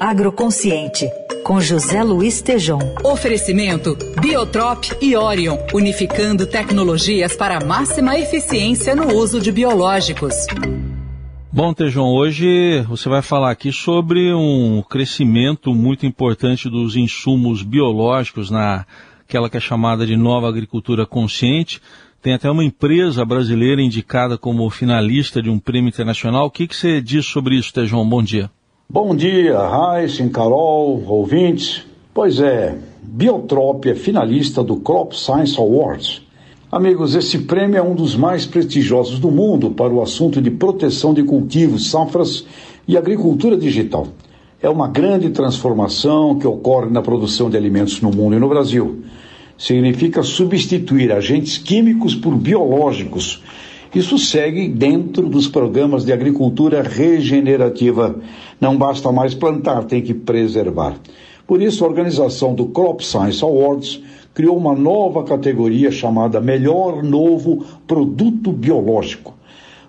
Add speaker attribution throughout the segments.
Speaker 1: Agroconsciente, com José Luiz Tejom.
Speaker 2: Oferecimento Biotrop e Orion, unificando tecnologias para máxima eficiência no uso de biológicos.
Speaker 3: Bom, Tejão, hoje você vai falar aqui sobre um crescimento muito importante dos insumos biológicos naquela que é chamada de nova agricultura consciente. Tem até uma empresa brasileira indicada como finalista de um prêmio internacional. O que, que você diz sobre isso, Tejão? Bom dia.
Speaker 4: Bom dia, Raíssen, Carol, ouvintes. Pois é, Biotrop é finalista do Crop Science Awards Amigos, esse prêmio é um dos mais prestigiosos do mundo para o assunto de proteção de cultivos, safras e agricultura digital. É uma grande transformação que ocorre na produção de alimentos no mundo e no Brasil. Significa substituir agentes químicos por biológicos. Isso segue dentro dos programas de agricultura regenerativa. Não basta mais plantar, tem que preservar. Por isso, a organização do Crop Science Awards criou uma nova categoria chamada Melhor Novo Produto Biológico.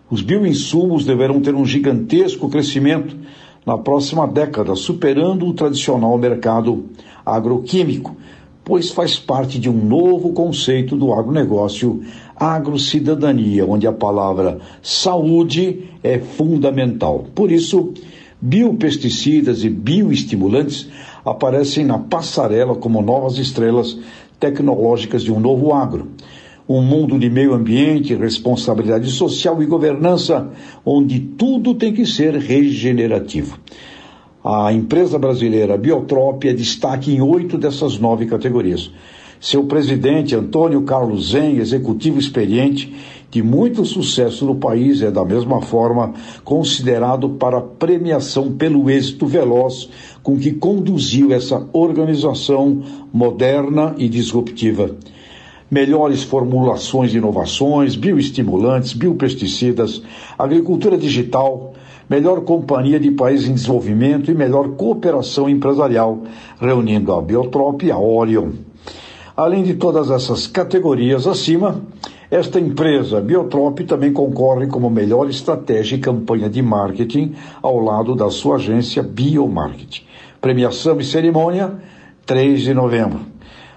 Speaker 4: Os bioinsumos deverão ter um gigantesco crescimento na próxima década, superando o tradicional mercado agroquímico, pois faz parte de um novo conceito do agronegócio, agrocidadania, onde a palavra saúde é fundamental. Por isso, biopesticidas e bioestimulantes aparecem na passarela como novas estrelas tecnológicas de um novo agro. Um mundo de meio ambiente, responsabilidade social e governança, onde tudo tem que ser regenerativo. A empresa brasileira Biotrop é destaque em oito dessas nove categorias. Seu presidente, Antônio Carlos Zen, executivo experiente, de muito sucesso no país, é da mesma forma considerado para premiação pelo êxito veloz com que conduziu essa organização moderna e disruptiva. Melhores formulações de inovações, bioestimulantes, biopesticidas, agricultura digital, melhor companhia de países em desenvolvimento e melhor cooperação empresarial, reunindo a Biotrop e a Orion. Além de todas essas categorias acima, esta empresa, Biotrop, também concorre como melhor estratégia e campanha de marketing ao lado da sua agência Biomarketing. Premiação e cerimônia, 3 de novembro.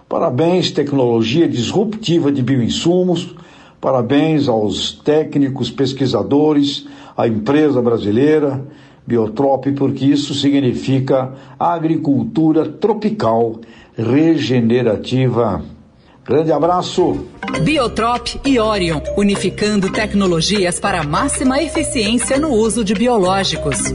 Speaker 4: Parabéns, tecnologia disruptiva de bioinsumos. Parabéns aos técnicos, pesquisadores, à empresa brasileira, Biotrop, porque isso significa agricultura tropical regenerativa. Grande abraço.
Speaker 2: Biotrop e Orion, unificando tecnologias para máxima eficiência no uso de biológicos.